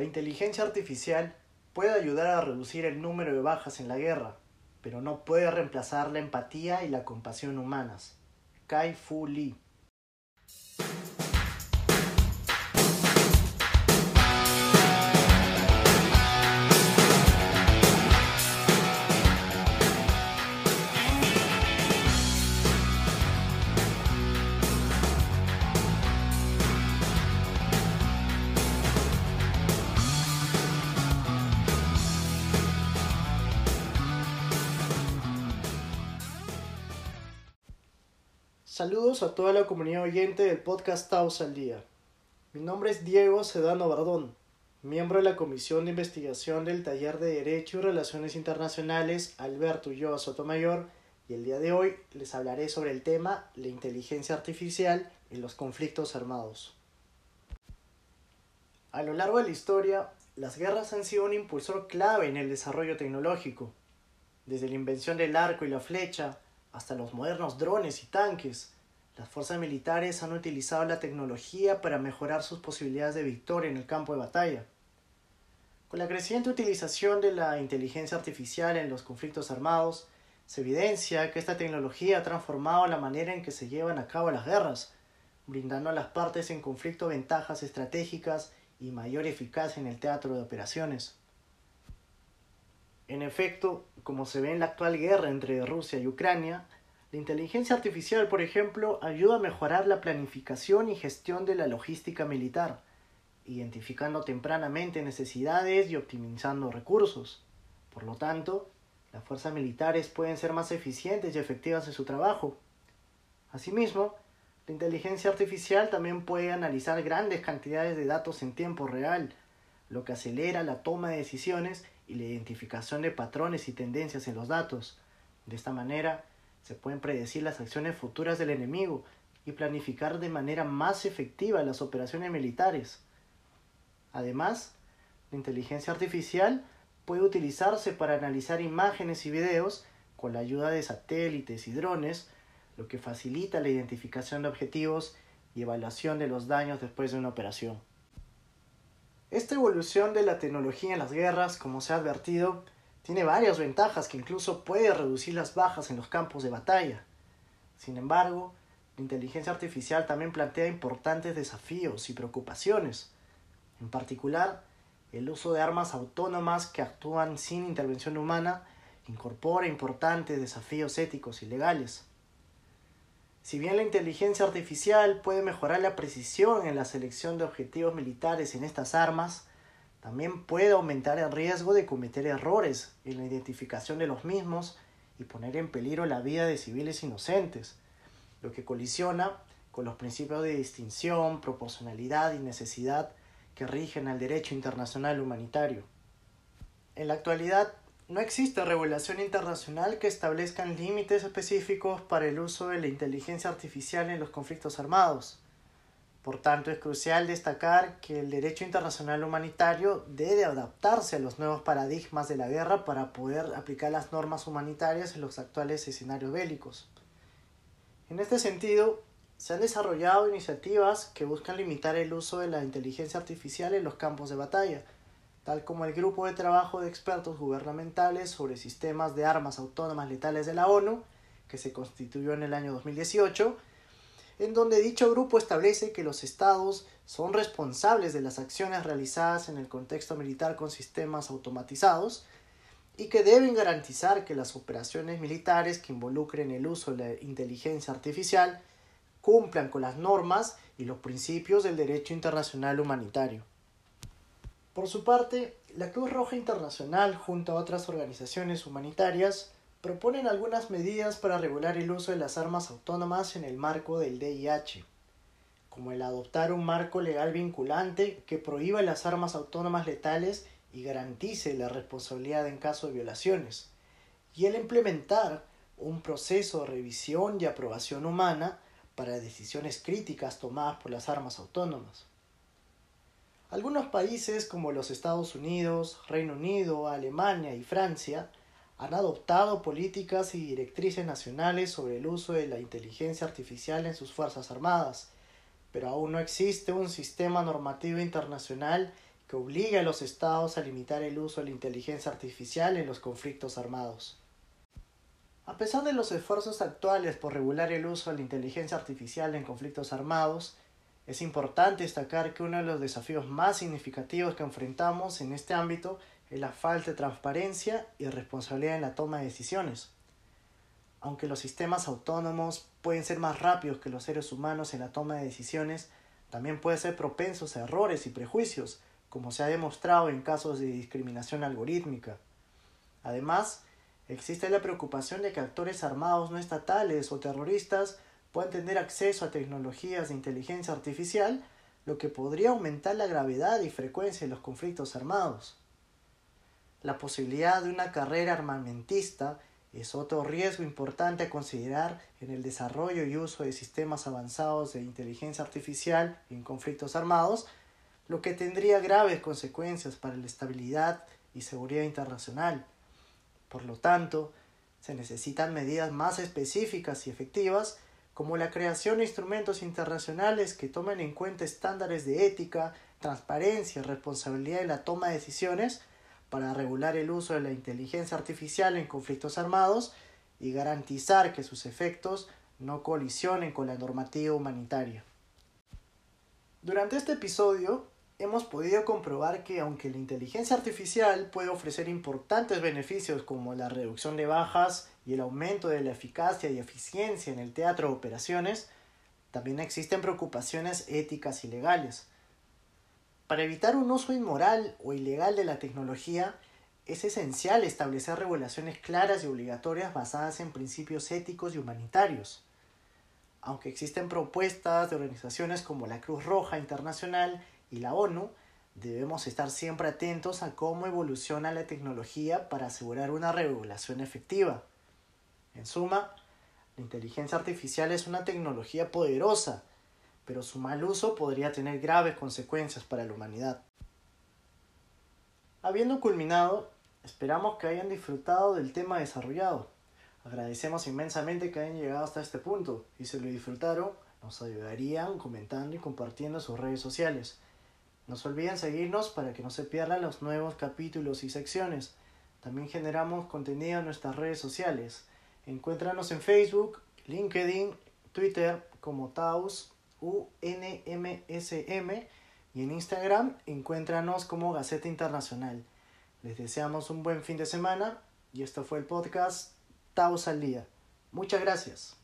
La inteligencia artificial puede ayudar a reducir el número de bajas en la guerra, pero no puede reemplazar la empatía y la compasión humanas. Kai Fu Lee Saludos a toda la comunidad oyente del podcast Taos al Día. Mi nombre es Diego Sedano Bardón, miembro de la Comisión de Investigación del Taller de Derecho y Relaciones Internacionales Alberto Ulloa Sotomayor y el día de hoy les hablaré sobre el tema la inteligencia artificial en los conflictos armados. A lo largo de la historia, las guerras han sido un impulsor clave en el desarrollo tecnológico, desde la invención del arco y la flecha, hasta los modernos drones y tanques. Las fuerzas militares han utilizado la tecnología para mejorar sus posibilidades de victoria en el campo de batalla. Con la creciente utilización de la inteligencia artificial en los conflictos armados, se evidencia que esta tecnología ha transformado la manera en que se llevan a cabo las guerras, brindando a las partes en conflicto ventajas estratégicas y mayor eficacia en el teatro de operaciones. En efecto, como se ve en la actual guerra entre Rusia y Ucrania, la inteligencia artificial, por ejemplo, ayuda a mejorar la planificación y gestión de la logística militar, identificando tempranamente necesidades y optimizando recursos. Por lo tanto, las fuerzas militares pueden ser más eficientes y efectivas en su trabajo. Asimismo, la inteligencia artificial también puede analizar grandes cantidades de datos en tiempo real, lo que acelera la toma de decisiones y la identificación de patrones y tendencias en los datos. De esta manera, se pueden predecir las acciones futuras del enemigo y planificar de manera más efectiva las operaciones militares. Además, la inteligencia artificial puede utilizarse para analizar imágenes y videos con la ayuda de satélites y drones, lo que facilita la identificación de objetivos y evaluación de los daños después de una operación. Esta evolución de la tecnología en las guerras, como se ha advertido, tiene varias ventajas que incluso puede reducir las bajas en los campos de batalla. Sin embargo, la inteligencia artificial también plantea importantes desafíos y preocupaciones. En particular, el uso de armas autónomas que actúan sin intervención humana incorpora importantes desafíos éticos y legales. Si bien la inteligencia artificial puede mejorar la precisión en la selección de objetivos militares en estas armas, también puede aumentar el riesgo de cometer errores en la identificación de los mismos y poner en peligro la vida de civiles inocentes, lo que colisiona con los principios de distinción, proporcionalidad y necesidad que rigen al derecho internacional humanitario. En la actualidad, no existe regulación internacional que establezca límites específicos para el uso de la inteligencia artificial en los conflictos armados. Por tanto, es crucial destacar que el derecho internacional humanitario debe adaptarse a los nuevos paradigmas de la guerra para poder aplicar las normas humanitarias en los actuales escenarios bélicos. En este sentido, se han desarrollado iniciativas que buscan limitar el uso de la inteligencia artificial en los campos de batalla, tal como el Grupo de Trabajo de Expertos Gubernamentales sobre Sistemas de Armas Autónomas Letales de la ONU, que se constituyó en el año 2018, en donde dicho grupo establece que los estados son responsables de las acciones realizadas en el contexto militar con sistemas automatizados y que deben garantizar que las operaciones militares que involucren el uso de la inteligencia artificial cumplan con las normas y los principios del derecho internacional humanitario. Por su parte, la Cruz Roja Internacional, junto a otras organizaciones humanitarias, proponen algunas medidas para regular el uso de las armas autónomas en el marco del DIH, como el adoptar un marco legal vinculante que prohíba las armas autónomas letales y garantice la responsabilidad en caso de violaciones, y el implementar un proceso de revisión y aprobación humana para decisiones críticas tomadas por las armas autónomas. Algunos países como los Estados Unidos, Reino Unido, Alemania y Francia han adoptado políticas y directrices nacionales sobre el uso de la inteligencia artificial en sus Fuerzas Armadas, pero aún no existe un sistema normativo internacional que obligue a los estados a limitar el uso de la inteligencia artificial en los conflictos armados. A pesar de los esfuerzos actuales por regular el uso de la inteligencia artificial en conflictos armados, es importante destacar que uno de los desafíos más significativos que enfrentamos en este ámbito es la falta de transparencia y responsabilidad en la toma de decisiones. Aunque los sistemas autónomos pueden ser más rápidos que los seres humanos en la toma de decisiones, también pueden ser propensos a errores y prejuicios, como se ha demostrado en casos de discriminación algorítmica. Además, existe la preocupación de que actores armados no estatales o terroristas puedan tener acceso a tecnologías de inteligencia artificial, lo que podría aumentar la gravedad y frecuencia de los conflictos armados. La posibilidad de una carrera armamentista es otro riesgo importante a considerar en el desarrollo y uso de sistemas avanzados de inteligencia artificial en conflictos armados, lo que tendría graves consecuencias para la estabilidad y seguridad internacional. Por lo tanto, se necesitan medidas más específicas y efectivas como la creación de instrumentos internacionales que tomen en cuenta estándares de ética, transparencia responsabilidad en la toma de decisiones para regular el uso de la inteligencia artificial en conflictos armados y garantizar que sus efectos no colisionen con la normativa humanitaria. Durante este episodio hemos podido comprobar que aunque la inteligencia artificial puede ofrecer importantes beneficios como la reducción de bajas y el aumento de la eficacia y eficiencia en el teatro de operaciones, también existen preocupaciones éticas y legales. Para evitar un uso inmoral o ilegal de la tecnología, es esencial establecer regulaciones claras y obligatorias basadas en principios éticos y humanitarios. Aunque existen propuestas de organizaciones como la Cruz Roja Internacional y la ONU, debemos estar siempre atentos a cómo evoluciona la tecnología para asegurar una regulación efectiva. En suma, la inteligencia artificial es una tecnología poderosa pero su mal uso podría tener graves consecuencias para la humanidad. Habiendo culminado, esperamos que hayan disfrutado del tema desarrollado. Agradecemos inmensamente que hayan llegado hasta este punto y si lo disfrutaron, nos ayudarían comentando y compartiendo sus redes sociales. No se olviden seguirnos para que no se pierdan los nuevos capítulos y secciones. También generamos contenido en nuestras redes sociales. Encuéntranos en Facebook, LinkedIn, Twitter como Taos UNMSM y en Instagram encuéntranos como Gaceta Internacional. Les deseamos un buen fin de semana y esto fue el podcast Taos al Día. Muchas gracias.